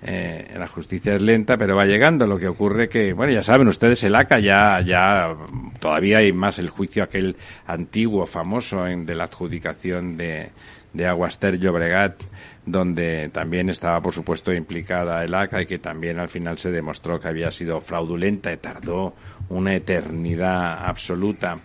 Eh, la justicia es lenta, pero va llegando. Lo que ocurre que, bueno, ya saben ustedes, el ACA ya, ya, todavía hay más el juicio aquel antiguo, famoso, en, de la adjudicación de, de Aguaster Llobregat, donde también estaba, por supuesto, implicada el ACA y que también al final se demostró que había sido fraudulenta y tardó una eternidad absoluta.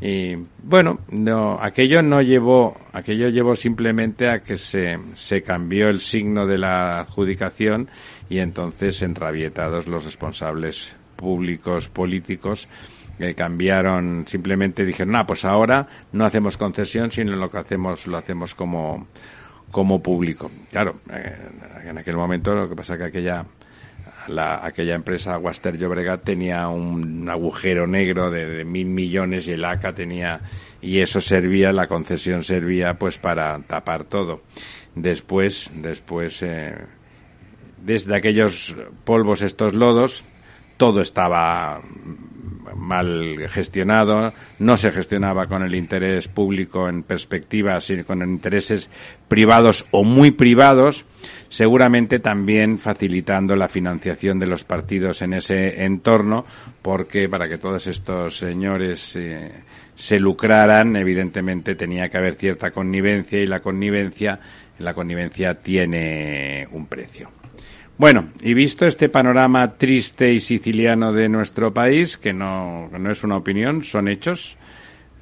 Y bueno, no, aquello no llevó, aquello llevó simplemente a que se, se cambió el signo de la adjudicación y entonces enrabietados los responsables públicos políticos que cambiaron, simplemente dijeron, ah, pues ahora no hacemos concesión, sino lo que hacemos lo hacemos como, como público. Claro, eh, en aquel momento lo que pasa es que aquella, la, aquella empresa Waster Llobregat tenía un agujero negro de, de, mil millones y el ACA tenía, y eso servía, la concesión servía pues para tapar todo. Después, después, eh, desde aquellos polvos, estos lodos, todo estaba mal gestionado, no se gestionaba con el interés público en perspectiva, sino con intereses privados o muy privados, seguramente también facilitando la financiación de los partidos en ese entorno, porque para que todos estos señores eh, se lucraran, evidentemente tenía que haber cierta connivencia y la connivencia la connivencia tiene un precio. Bueno, y visto este panorama triste y siciliano de nuestro país, que no, no es una opinión, son hechos,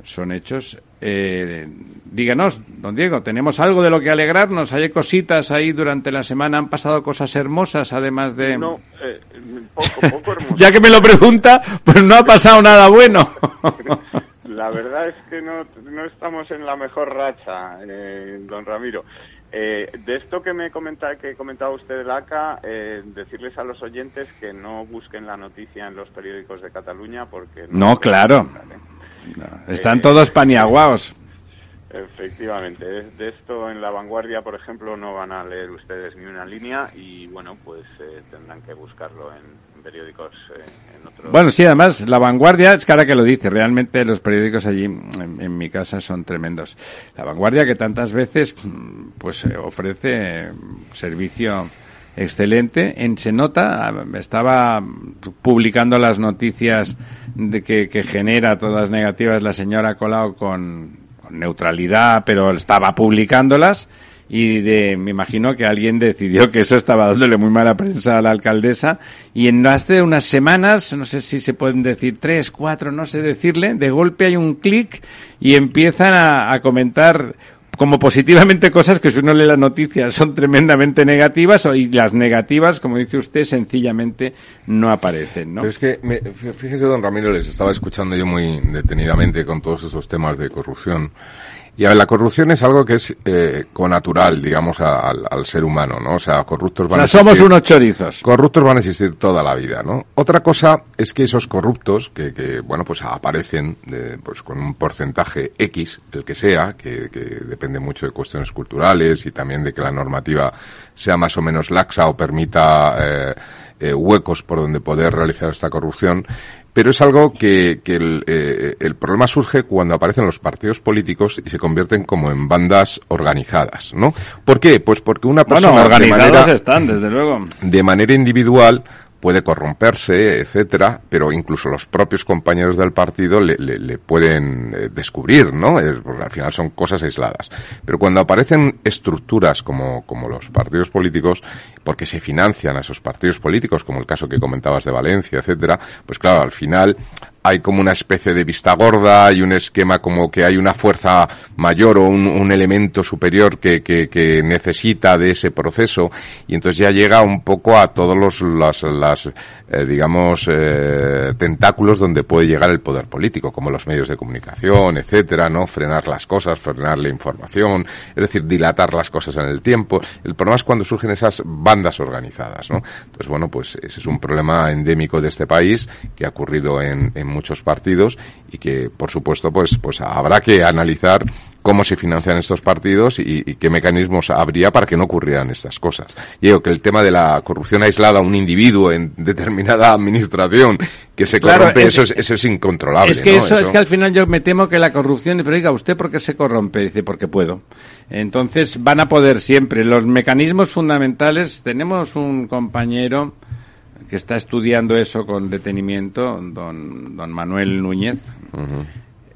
son hechos, eh, díganos, don Diego, ¿tenemos algo de lo que alegrarnos? ¿Hay cositas ahí durante la semana? ¿Han pasado cosas hermosas además de...? No, eh, poco, poco hermoso. ya que me lo pregunta, pues no ha pasado nada bueno. la verdad es que no, no estamos en la mejor racha, eh, don Ramiro. Eh, de esto que me comenta, que comentaba usted del ACA, eh, decirles a los oyentes que no busquen la noticia en los periódicos de Cataluña porque... No, claro. Están todos paniaguaos. Efectivamente, de, de esto en la vanguardia, por ejemplo, no van a leer ustedes ni una línea y bueno, pues eh, tendrán que buscarlo en, en periódicos eh, en otros. Bueno, sí, además, la vanguardia, es ahora que lo dice, realmente los periódicos allí en, mi casa son tremendos. La vanguardia que tantas veces pues eh, ofrece servicio excelente. En Se Nota estaba publicando las noticias de que, genera todas negativas la señora Colau con neutralidad, pero estaba publicándolas y de, me imagino que alguien decidió que eso estaba dándole muy mala prensa a la alcaldesa y en hace unas semanas, no sé si se pueden decir tres, cuatro, no sé decirle, de golpe hay un clic y empiezan a, comentar como positivamente cosas que si uno lee las noticias son tremendamente negativas y las negativas, como dice usted, sencillamente no aparecen, ¿no? Pero es que, me- fí- fíjese, don Ramiro, les estaba escuchando yo muy detenidamente con todos esos temas de corrupción. Y a ver, la corrupción es algo que es eh, connatural, digamos, a- al, al ser humano, ¿no? O sea, corruptos O van sea, a somos existir- unos chorizos. Corruptos van a existir toda la vida, ¿no? Otra cosa es que esos corruptos, que, que bueno, pues aparecen de- pues con un porcentaje X, el que sea, que, que depende mucho de cuestiones culturales y también de que la normativa sea más o menos laxa o permita eh, eh, huecos por donde poder realizar esta corrupción. Pero es algo que, que el, eh, el problema surge cuando aparecen los partidos políticos y se convierten como en bandas organizadas, ¿no? ¿Por qué? Pues porque una persona Bueno, de organizados manera- están, desde luego. de manera individual puede corromperse, etcétera, pero incluso los propios compañeros del partido le, le- le pueden eh, descubrir, ¿no? Porque al final son cosas aisladas. Pero cuando aparecen estructuras como, como los partidos políticos, porque se financian a esos partidos políticos, como el caso que comentabas de Valencia, etcétera, pues claro, al final hay como una especie de vista gorda y un esquema como que hay una fuerza mayor o un, un elemento superior que, que, que necesita de ese proceso y entonces ya llega un poco a todos los las, las eh, digamos eh, tentáculos donde puede llegar el poder político como los medios de comunicación etcétera no frenar las cosas frenar la información es decir dilatar las cosas en el tiempo. El problema es cuando surgen esas bandas organizadas no entonces bueno pues ese es un problema endémico de este país que ha ocurrido en, en muchos partidos y que por supuesto pues pues habrá que analizar cómo se financian estos partidos y, y qué mecanismos habría para que no ocurrieran estas cosas. Y digo que el tema de la corrupción aislada a un individuo en determinada administración que se Claro, corrompe, es- eso, es, eso es incontrolable. Es que ¿no? eso, es que al final yo me temo que la corrupción, pero diga, ¿usted por qué se corrompe? Dice, porque puedo. Entonces van a poder siempre. Los mecanismos fundamentales, tenemos un compañero que está estudiando eso con detenimiento, don, don Manuel Núñez,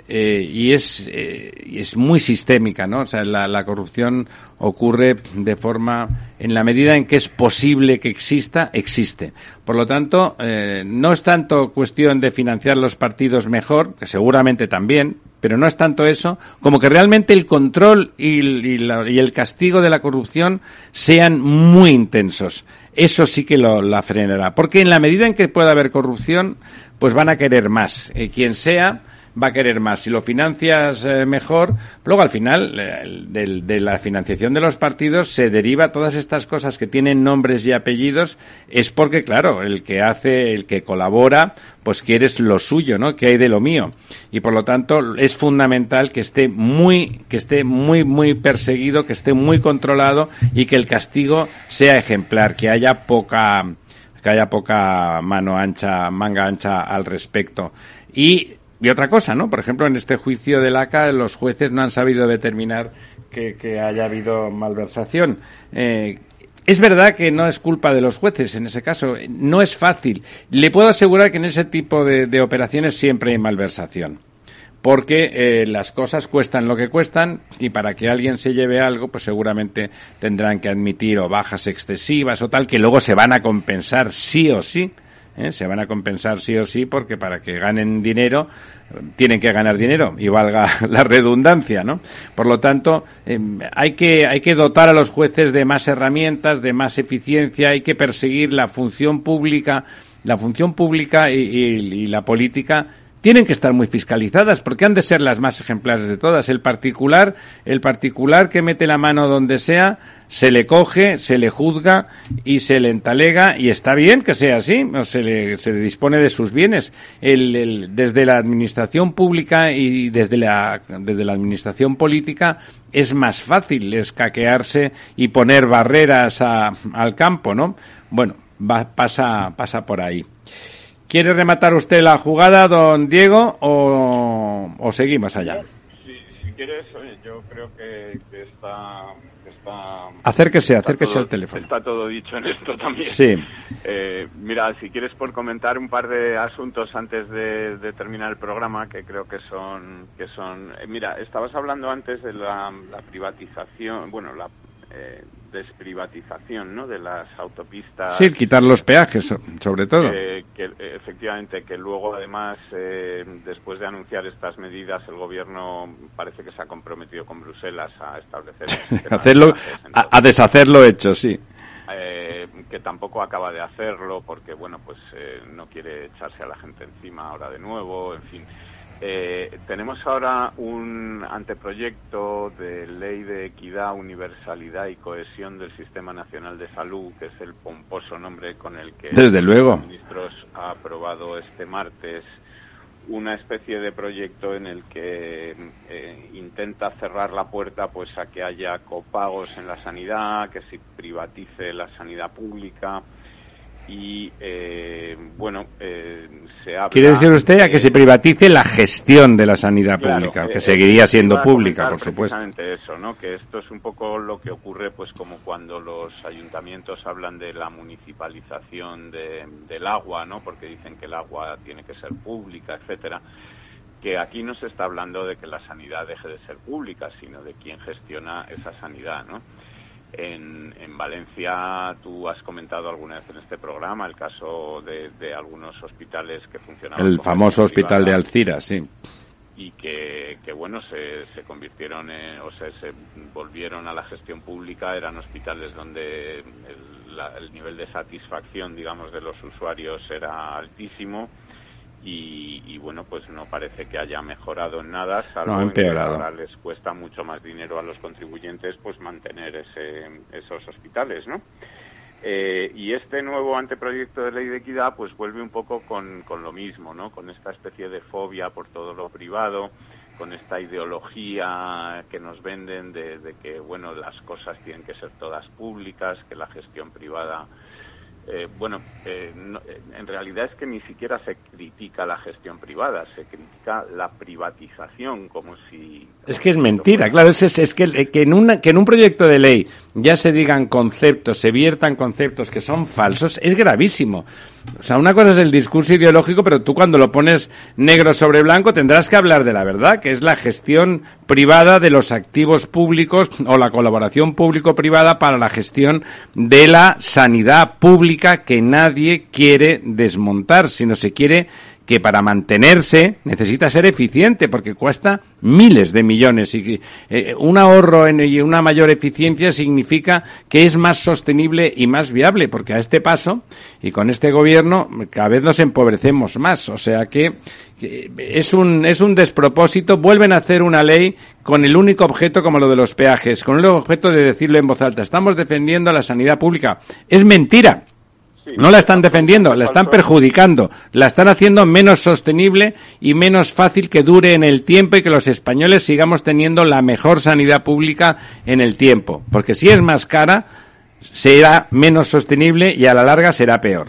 eh, y es eh, es muy sistémica, ¿no? O sea, la, la corrupción ocurre de forma, en la medida en que es posible que exista, existe. Por lo tanto, eh, no es tanto cuestión de financiar los partidos mejor, que seguramente también, pero no es tanto eso, como que realmente el control y la- y el castigo de la corrupción sean muy intensos. Eso sí que lo, la frenará. Porque en la medida en que pueda haber corrupción, pues van a querer más. Eh, quien sea, va a querer más. Si lo financias eh, mejor, luego al final eh, del- de la financiación de los partidos se deriva todas estas cosas que tienen nombres y apellidos, es porque, claro, el que hace, el que colabora, pues quieres lo suyo, ¿no? Que hay de lo mío. Y por lo tanto es fundamental que esté muy, que esté muy, muy perseguido, que esté muy controlado y que el castigo sea ejemplar, que haya poca, que haya poca mano ancha, manga ancha al respecto. Y, y otra cosa, ¿no? Por ejemplo, en este juicio del ACA, los jueces no han sabido determinar que, haya habido malversación. Eh, es verdad que no es culpa de los jueces en ese caso, no es fácil. Le puedo asegurar que en ese tipo de, de operaciones siempre hay malversación. porque eh, las cosas cuestan lo que cuestan y para que alguien se lleve algo, pues seguramente tendrán que admitir o bajas excesivas o tal que luego se van a compensar sí o sí. ¿Eh? Se van a compensar sí o sí porque para que ganen dinero tienen que ganar dinero y valga la redundancia, ¿no? Por lo tanto, em, hay que hay que dotar a los jueces de más herramientas, de más eficiencia, hay que perseguir la función pública, la función pública y la política tienen que estar muy fiscalizadas porque han de ser las más ejemplares de todas. El particular, el particular que mete la mano donde sea, se le coge, se le juzga y se le entalega y está bien que sea así, se le, se le dispone de sus bienes. El, desde la administración pública y desde la, desde la administración política es más fácil escaquearse y poner barreras al campo, ¿no? Bueno, va, pasa, pasa por ahí. ¿Quiere rematar usted la jugada, don Diego, o, seguimos allá? si quieres, yo creo que, está, Acérquese, acérquese al teléfono. Está todo dicho en esto también. Sí. Eh, mira, si quieres por comentar un par de asuntos antes de, terminar el programa, que creo que son... que son eh, Mira, estabas hablando antes de la, privatización, bueno, la... Eh, desprivatización ¿no? de las autopistas. Sí, quitar los peajes, sobre todo. que efectivamente, que luego además, eh, después de anunciar estas medidas, el gobierno parece que se ha comprometido con Bruselas a establecer. Hacerlo, a, deshacer lo hecho, sí. Eh, que tampoco acaba de hacerlo porque, bueno, pues eh, no quiere echarse a la gente encima ahora de nuevo, en fin. Eh, tenemos ahora un anteproyecto de ley de equidad, universalidad y cohesión del Sistema Nacional de Salud, que es el pomposo nombre con el que Desde luego. los ministros ha aprobado este martes una especie de proyecto en el que eh, intenta cerrar la puerta pues a que haya copagos en la sanidad, que se privatice la sanidad pública, y eh, bueno eh, se habla quiere decir usted a que se privatice la gestión de la sanidad pública que eh, seguiría siendo pública por supuesto eso no que esto es un poco lo que ocurre pues como cuando los ayuntamientos hablan de la municipalización del agua no porque dicen que el agua tiene que ser pública etcétera. Que aquí no se está hablando de que la sanidad deje de ser pública sino de quién gestiona esa sanidad no en, en, Valencia tú has comentado alguna vez en este programa el caso de, algunos hospitales que funcionaban. El famoso hospital de Alcira, sí. Y que, que bueno, se, se convirtieron, en, o sea, se volvieron a la gestión pública, eran hospitales donde el, el nivel de satisfacción, digamos, de los usuarios era altísimo y, bueno, pues no parece que haya mejorado en nada, salvo no, que ahora les cuesta mucho más dinero a los contribuyentes pues mantener ese, esos hospitales, ¿no? Eh, y este nuevo anteproyecto de ley de equidad pues vuelve un poco con, con lo mismo, ¿no? Con esta especie de fobia por todo lo privado, con esta ideología que nos venden de, de que, bueno, las cosas tienen que ser todas públicas, que la gestión privada eh, bueno, eh, eh, en realidad es que ni siquiera se critica la gestión privada, se critica la privatización como si... es que es mentira, claro, es, es, que, que, en una, que en un proyecto de ley ya se digan conceptos, se viertan conceptos que son falsos, es gravísimo. O sea, una cosa es el discurso ideológico, pero tú cuando lo pones negro sobre blanco tendrás que hablar de la verdad, que es la gestión privada de los activos públicos o la colaboración público-privada para la gestión de la sanidad pública que nadie quiere desmontar, sino se quiere que para mantenerse necesita ser eficiente porque cuesta miles de millones. Y eh, un ahorro en, y una mayor eficiencia significa que es más sostenible y más viable porque a este paso y con este gobierno cada vez nos empobrecemos más. O sea que, que es un es un despropósito. Vuelven a hacer una ley con el único objeto como lo de los peajes con el objeto de decirlo en voz alta. Estamos defendiendo la sanidad pública. Es mentira no la están defendiendo, la están perjudicando, la están haciendo menos sostenible y menos fácil que dure en el tiempo y que los españoles sigamos teniendo la mejor sanidad pública en el tiempo. Porque si es más cara, será menos sostenible y a la larga será peor.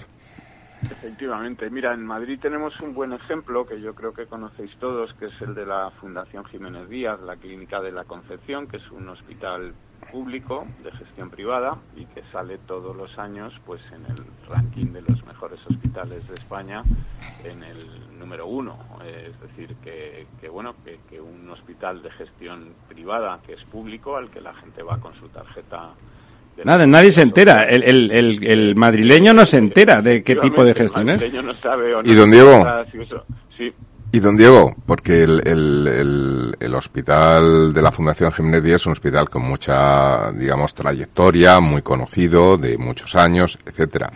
Efectivamente. Mira, en Madrid tenemos un buen ejemplo que yo creo que conocéis todos, que es el de la Fundación Jiménez Díaz, la Clínica de la Concepción, que es un hospital público de gestión privada y que sale todos los años pues en el ranking de los mejores hospitales de España en el número uno. Es decir, que, que bueno, que, que un hospital de gestión privada que es público, al que la gente va con su tarjeta de Nada, nadie se entera. El, el, el, el madrileño no se entera de qué tipo de gestión es. El madrileño no sabe o no ¿Y don Diego? sí. Y don Diego, porque el, el, el, el hospital de la Fundación Jiménez Díaz es un hospital con mucha, digamos, trayectoria, muy conocido, de muchos años, etcétera.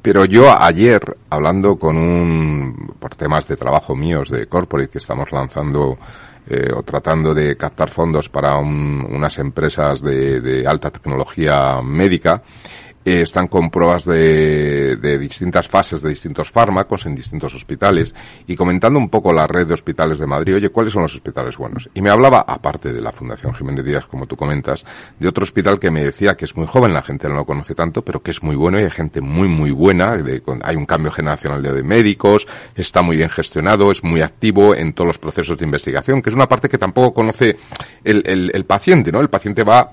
Pero yo ayer, hablando con un, por temas de trabajo míos de corporate que estamos lanzando eh, o tratando de captar fondos para un- unas empresas de, de alta tecnología médica, eh, están con pruebas de, de distintas fases de distintos fármacos en distintos hospitales y comentando un poco la red de hospitales de Madrid, oye, ¿cuáles son los hospitales buenos? Y me hablaba, aparte de la Fundación Jiménez Díaz, como tú comentas, de otro hospital que me decía que es muy joven, la gente no lo conoce tanto, pero que es muy bueno y hay gente muy, muy buena, de- con- hay un cambio generacional de, de médicos, está muy bien gestionado, es muy activo en todos los procesos de investigación, que es una parte que tampoco conoce el, el- el paciente, ¿no? El paciente va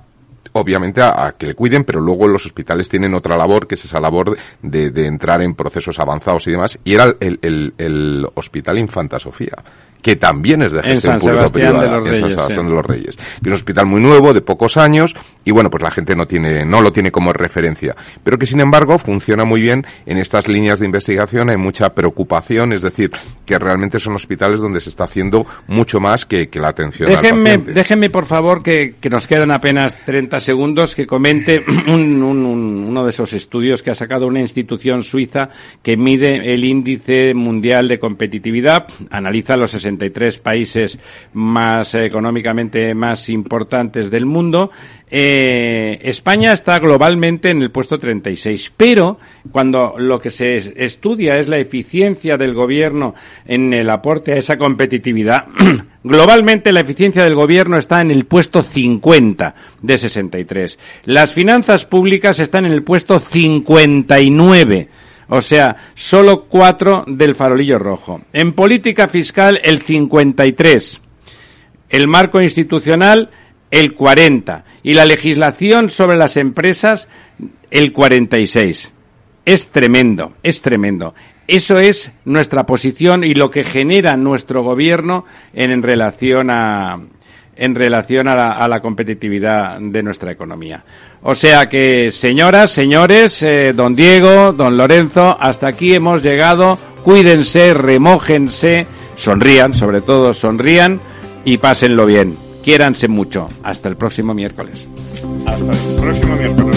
obviamente a, que le cuiden, pero luego los hospitales tienen otra labor, que es esa labor de, de entrar en procesos avanzados y demás, y era el, el- el Hospital Infanta Sofía, que también es de gestión San pública Sebastián de privada, los en San Sebastián sí. de los Reyes. Que es un hospital muy nuevo, de pocos años, y bueno, pues la gente no tiene, no lo tiene como referencia, pero que sin embargo funciona muy bien en estas líneas de investigación, hay mucha preocupación, es decir, que realmente son hospitales donde se está haciendo mucho más que, que la atención al Déjenme, paciente. déjenme, por favor, que, que nos quedan apenas 30 segundos, que comente un- un- un- uno de esos estudios que ha sacado una institución suiza que mide el índice mundial de competitividad, analiza los 63 países más económicamente más importantes del mundo. Eh, España está globalmente en el puesto 36, pero cuando lo que se es- estudia es la eficiencia del gobierno en el aporte a esa competitividad, globalmente la eficiencia del gobierno está en el puesto 50 de 63. Las finanzas públicas están en el puesto 59. O sea, solo cuatro del farolillo rojo. En política fiscal, el 53 el marco institucional el 40 y la legislación sobre las empresas el 46. Es tremendo, es tremendo. Eso es nuestra posición y lo que genera nuestro gobierno en, relación a en relación a la, competitividad de nuestra economía. O sea que, señoras, señores, eh, don Diego, don Lorenzo, hasta aquí hemos llegado. Cuídense, remójense, sonrían, sobre todo sonrían y pásenlo bien. Quiéranse mucho. Hasta el próximo miércoles. Hasta el próximo miércoles.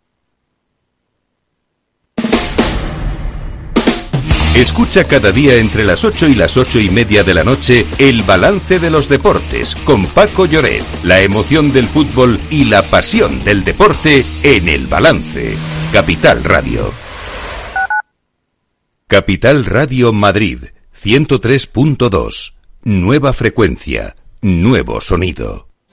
Escucha cada día entre las 8 y las ocho y media de la noche el balance de los deportes con Paco Lloret, la emoción del fútbol y la pasión del deporte en el balance. Capital Radio. Capital Radio Madrid, 103.2. Nueva frecuencia, nuevo sonido.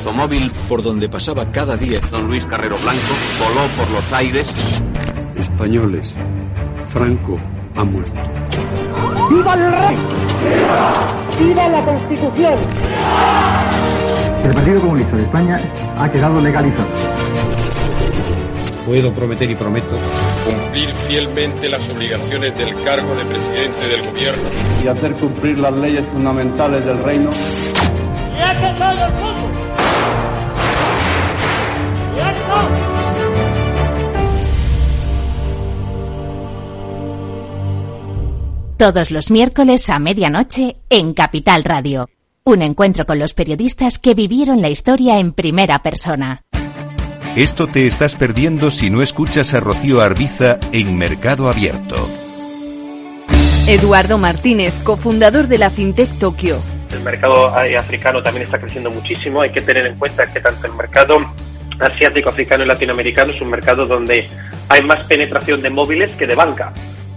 Automóvil por donde pasaba cada día don Luis Carrero Blanco voló por los aires. Españoles, Franco ha muerto. ¡Viva el rey! ¡Viva la Constitución! El Partido Comunista de España ha quedado legalizado. puedo prometer y prometo cumplir fielmente las obligaciones del cargo de presidente del gobierno y hacer cumplir las leyes fundamentales del reino. ¡Y hace todo el fútbol! Todos los miércoles a medianoche en Capital Radio. Un encuentro con los periodistas que vivieron la historia en primera persona. Esto te estás perdiendo si no escuchas a Rocío Arbiza en Mercado Abierto. Eduardo Martínez, cofundador de la FinTech Tokio. El mercado africano también está creciendo muchísimo. Hay que tener en cuenta que tanto el mercado asiático, africano y latinoamericano es un mercado donde hay más penetración de móviles que de banca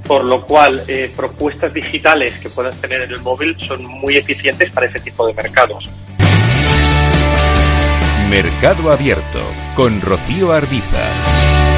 por lo cual eh, propuestas digitales que puedas tener en el móvil son muy eficientes para ese tipo de mercados. Mercado Abierto con Rocío Arbiza.